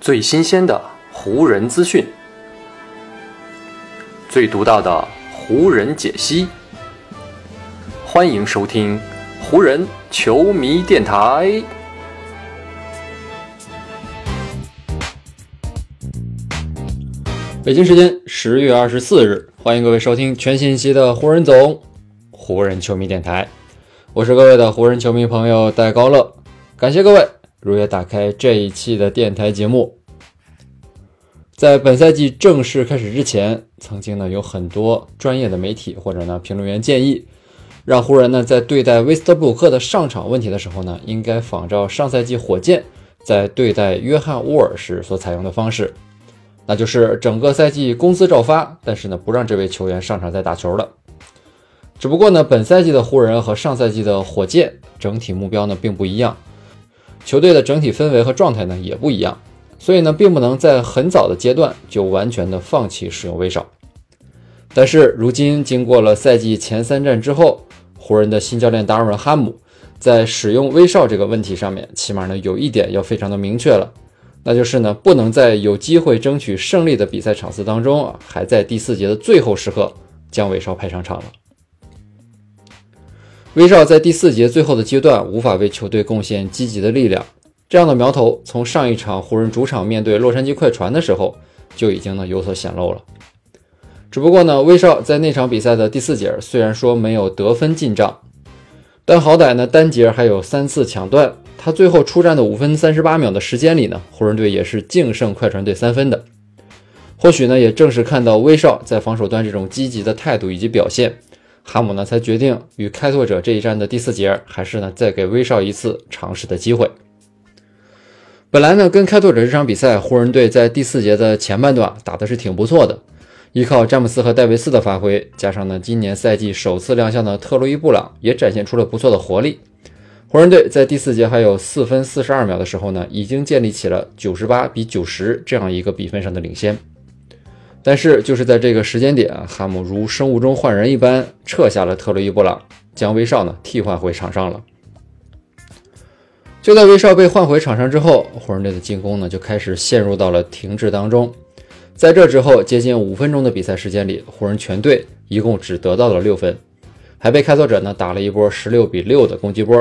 最新鲜的湖人资讯，最独到的湖人解析。欢迎收听湖人球迷电台。北京时间十月二十四日，欢迎各位收听全信息的湖人总湖人球迷电台。我是各位的湖人球迷朋友戴高乐，感谢各位如约打开这一期的电台节目。在本赛季正式开始之前，曾经呢有很多专业的媒体或者呢评论员建议，让湖人呢在对待威斯特布鲁克的上场问题的时候呢，应该仿照上赛季火箭在对待约翰沃尔时所采用的方式。那就是整个赛季工资照发，但是呢，不让这位球员上场再打球了。只不过呢，本赛季的湖人和上赛季的火箭整体目标呢并不一样，球队的整体氛围和状态呢也不一样，所以呢，并不能在很早的阶段就完全的放弃使用威少。但是如今经过了赛季前三战之后，湖人的新教练达尔文哈姆在使用威少这个问题上面，起码呢有一点要非常的明确了。那就是呢，不能在有机会争取胜利的比赛场次当中啊，还在第四节的最后时刻将威少派上场了。威少在第四节最后的阶段无法为球队贡献积极的力量，这样的苗头从上一场湖人主场面对洛杉矶快船的时候就已经呢有所显露了。只不过呢，威少在那场比赛的第四节虽然说没有得分进账，但好歹呢单节还有三次抢断。他最后出战的五分三十八秒的时间里呢，湖人队也是净胜快船队三分的。或许呢，也正是看到威少在防守端这种积极的态度以及表现，哈姆呢才决定与开拓者这一战的第四节，还是呢再给威少一次尝试的机会。本来呢，跟开拓者这场比赛，湖人队在第四节的前半段打的是挺不错的，依靠詹姆斯和戴维斯的发挥，加上呢今年赛季首次亮相的特洛伊布朗，也展现出了不错的活力。湖人队在第四节还有四分四十二秒的时候呢，已经建立起了九十八比九十这样一个比分上的领先。但是就是在这个时间点，哈姆如生物钟换人一般撤下了特洛伊布朗，将威少呢替换回场上了。就在威少被换回场上之后，湖人队的进攻呢就开始陷入到了停滞当中。在这之后，接近五分钟的比赛时间里，湖人全队一共只得到了六分，还被开拓者呢打了一波十六比六的攻击波。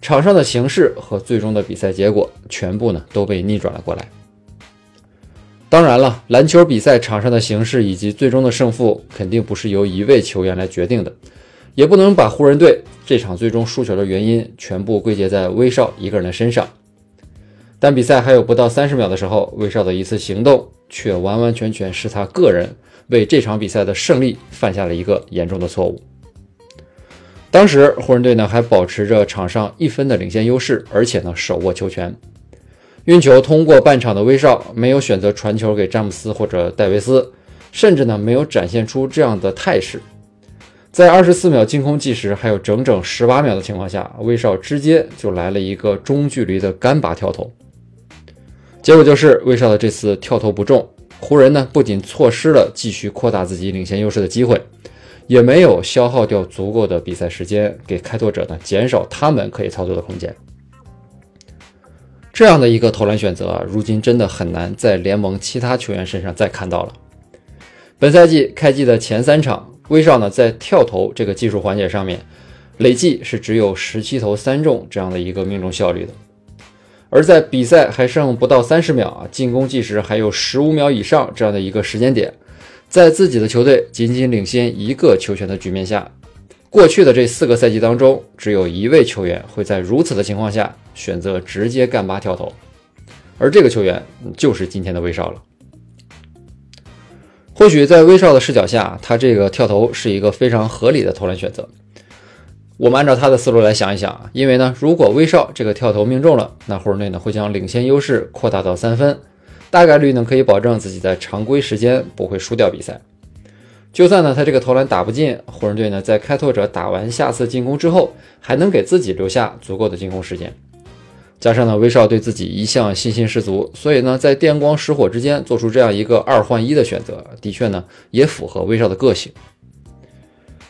场上的形势和最终的比赛结果全部呢都被逆转了过来。当然了，篮球比赛场上的形势以及最终的胜负肯定不是由一位球员来决定的，也不能把湖人队这场最终输球的原因全部归结在威少一个人的身上。但比赛还有不到三十秒的时候，威少的一次行动却完完全全是他个人为这场比赛的胜利犯下了一个严重的错误。当时湖人队呢还保持着场上一分的领先优势，而且呢手握球权，运球通过半场的威少没有选择传球给詹姆斯或者戴维斯，甚至呢没有展现出这样的态势。在二十四秒净空计时还有整整十八秒的情况下，威少直接就来了一个中距离的干拔跳投，结果就是威少的这次跳投不中，湖人呢不仅错失了继续扩大自己领先优势的机会。也没有消耗掉足够的比赛时间，给开拓者呢减少他们可以操作的空间。这样的一个投篮选择啊，如今真的很难在联盟其他球员身上再看到了。本赛季开季的前三场，威少呢在跳投这个技术环节上面，累计是只有十七投三中这样的一个命中效率的。而在比赛还剩不到三十秒啊，进攻计时还有十五秒以上这样的一个时间点。在自己的球队仅仅领先一个球权的局面下，过去的这四个赛季当中，只有一位球员会在如此的情况下选择直接干拔跳投，而这个球员就是今天的威少了。或许在威少的视角下，他这个跳投是一个非常合理的投篮选择。我们按照他的思路来想一想啊，因为呢，如果威少这个跳投命中了，那湖人队呢会将领先优势扩大到三分。大概率呢可以保证自己在常规时间不会输掉比赛。就算呢他这个投篮打不进，湖人队呢在开拓者打完下次进攻之后，还能给自己留下足够的进攻时间。加上呢威少对自己一向信心十足，所以呢在电光石火之间做出这样一个二换一的选择，的确呢也符合威少的个性。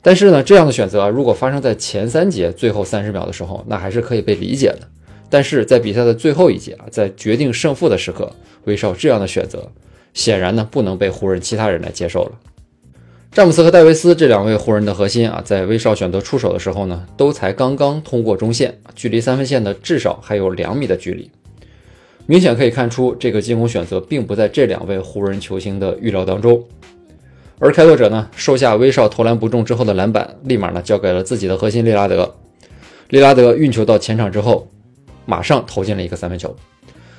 但是呢这样的选择啊如果发生在前三节最后三十秒的时候，那还是可以被理解的。但是在比赛的最后一节啊，在决定胜负的时刻，威少这样的选择，显然呢不能被湖人其他人来接受了。詹姆斯和戴维斯这两位湖人的核心啊，在威少选择出手的时候呢，都才刚刚通过中线，距离三分线的至少还有两米的距离。明显可以看出，这个进攻选择并不在这两位湖人球星的预料当中。而开拓者呢，收下威少投篮不中之后的篮板，立马呢交给了自己的核心利拉德。利拉德运球到前场之后，马上投进了一个三分球。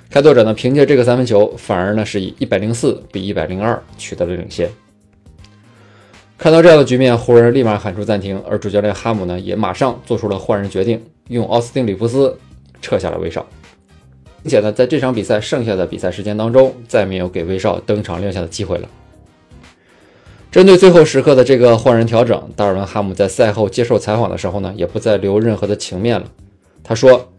开拓者呢，凭借这个三分球，反而呢是以一百零四比一百零二取得了领先。看到这样的局面，湖人立马喊出暂停，而主教练哈姆呢也马上做出了换人决定，用奥斯汀·里弗斯撤下了威少，并且呢在这场比赛剩下的比赛时间当中，再没有给威少登场亮相的机会了。针对最后时刻的这个换人调整，达尔文·哈姆在赛后接受采访的时候呢，也不再留任何的情面了。他说：“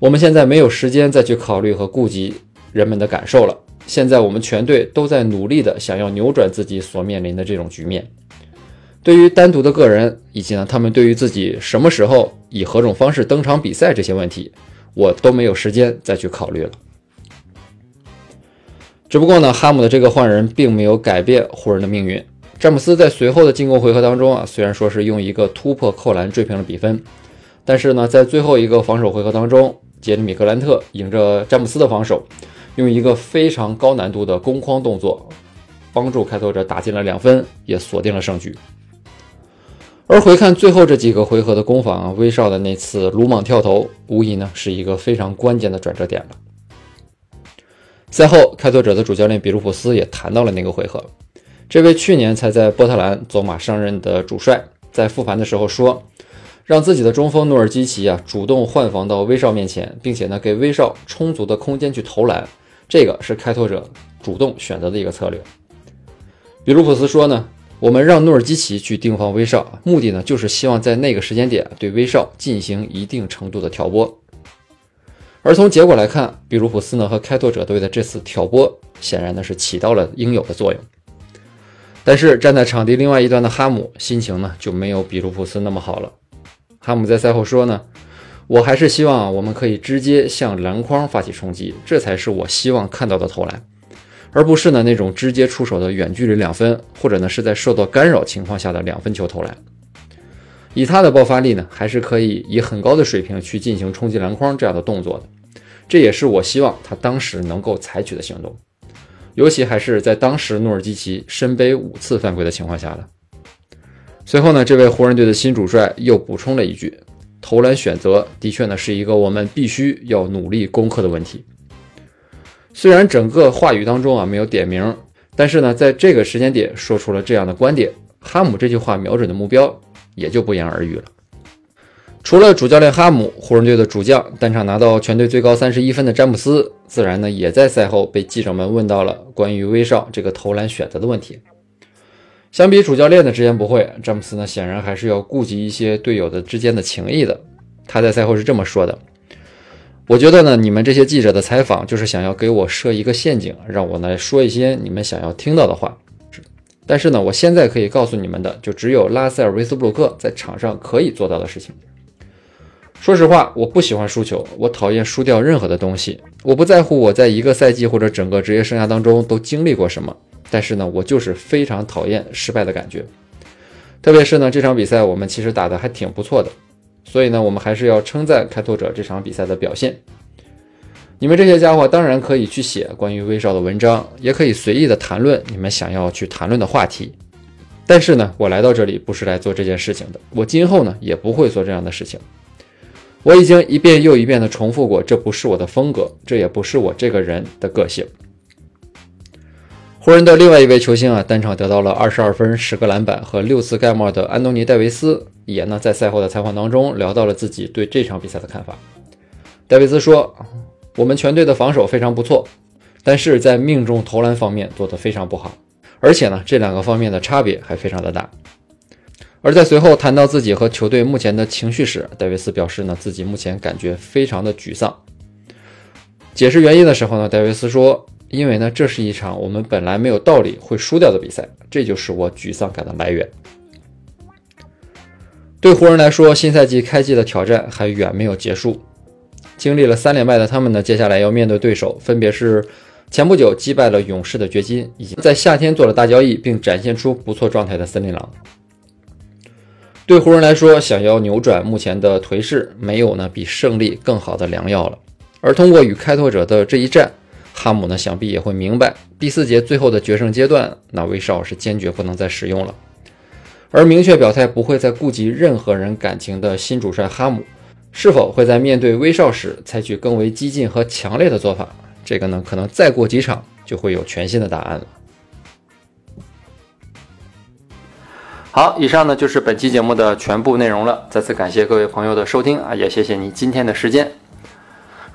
我们现在没有时间再去考虑和顾及人们的感受了，现在我们全队都在努力的想要扭转自己所面临的这种局面。”对于单独的个人，以及呢他们对于自己什么时候以何种方式登场比赛这些问题，我都没有时间再去考虑了。只不过呢，哈姆的这个换人并没有改变湖人的命运。詹姆斯在随后的进攻回合当中啊，虽然说是用一个突破扣篮追平了比分，但是呢，在最后一个防守回合当中，杰里米格兰特迎着詹姆斯的防守，用一个非常高难度的攻框动作，帮助开拓者打进了两分，也锁定了胜局。而回看最后这几个回合的攻防，威少的那次鲁莽跳投，无疑呢是一个非常关键的转折点了。赛后，开拓者的主教练比卢普斯也谈到了那个回合。这位去年才在波特兰走马上任的主帅，在复盘的时候说，让自己的中锋诺尔基奇啊主动换防到威少面前，并且呢给威少充足的空间去投篮，这个是开拓者主动选择的一个策略。比卢普斯说呢。我们让诺尔基奇去盯防威少，目的呢就是希望在那个时间点对威少进行一定程度的挑拨。而从结果来看，比卢普斯呢和开拓者队的这次挑拨，显然呢是起到了应有的作用。但是站在场地另外一端的哈姆心情呢就没有比卢普斯那么好了。哈姆在赛后说呢：“我还是希望我们可以直接向篮筐发起冲击，这才是我希望看到的投篮。”而不是呢那种直接出手的远距离两分，或者呢是在受到干扰情况下的两分球投篮。以他的爆发力呢，还是可以以很高的水平去进行冲击篮筐这样的动作的。这也是我希望他当时能够采取的行动，尤其还是在当时诺尔基奇身背五次犯规的情况下了。随后呢，这位湖人队的新主帅又补充了一句：“投篮选择的确呢是一个我们必须要努力攻克的问题。”虽然整个话语当中啊没有点名，但是呢，在这个时间点说出了这样的观点，哈姆这句话瞄准的目标也就不言而喻了。除了主教练哈姆，湖人队的主将单场拿到全队最高三十一分的詹姆斯，自然呢也在赛后被记者们问到了关于威少这个投篮选择的问题。相比主教练的直言不讳，詹姆斯呢显然还是要顾及一些队友的之间的情谊的。他在赛后是这么说的。我觉得呢，你们这些记者的采访就是想要给我设一个陷阱，让我来说一些你们想要听到的话。但是呢，我现在可以告诉你们的，就只有拉塞尔·维斯布鲁克在场上可以做到的事情。说实话，我不喜欢输球，我讨厌输掉任何的东西。我不在乎我在一个赛季或者整个职业生涯当中都经历过什么，但是呢，我就是非常讨厌失败的感觉。特别是呢，这场比赛我们其实打得还挺不错的。所以呢，我们还是要称赞开拓者这场比赛的表现。你们这些家伙当然可以去写关于威少的文章，也可以随意的谈论你们想要去谈论的话题。但是呢，我来到这里不是来做这件事情的，我今后呢也不会做这样的事情。我已经一遍又一遍的重复过，这不是我的风格，这也不是我这个人的个性。湖人的另外一位球星啊，单场得到了二十二分、十个篮板和六次盖帽的安东尼·戴维斯，也呢在赛后的采访当中聊到了自己对这场比赛的看法。戴维斯说：“我们全队的防守非常不错，但是在命中投篮方面做得非常不好，而且呢这两个方面的差别还非常的大。”而在随后谈到自己和球队目前的情绪时，戴维斯表示呢自己目前感觉非常的沮丧。解释原因的时候呢，戴维斯说。因为呢，这是一场我们本来没有道理会输掉的比赛，这就是我沮丧感的来源。对湖人来说，新赛季开季的挑战还远没有结束。经历了三连败的他们呢，接下来要面对对手分别是前不久击败了勇士的掘金，以及在夏天做了大交易并展现出不错状态的森林狼。对湖人来说，想要扭转目前的颓势，没有呢比胜利更好的良药了。而通过与开拓者的这一战，哈姆呢想必也会明白，第四节最后的决胜阶段，那威少是坚决不能再使用了。而明确表态不会再顾及任何人感情的新主帅哈姆，是否会在面对威少时采取更为激进和强烈的做法？这个呢，可能再过几场就会有全新的答案了。好，以上呢就是本期节目的全部内容了。再次感谢各位朋友的收听啊，也谢谢你今天的时间。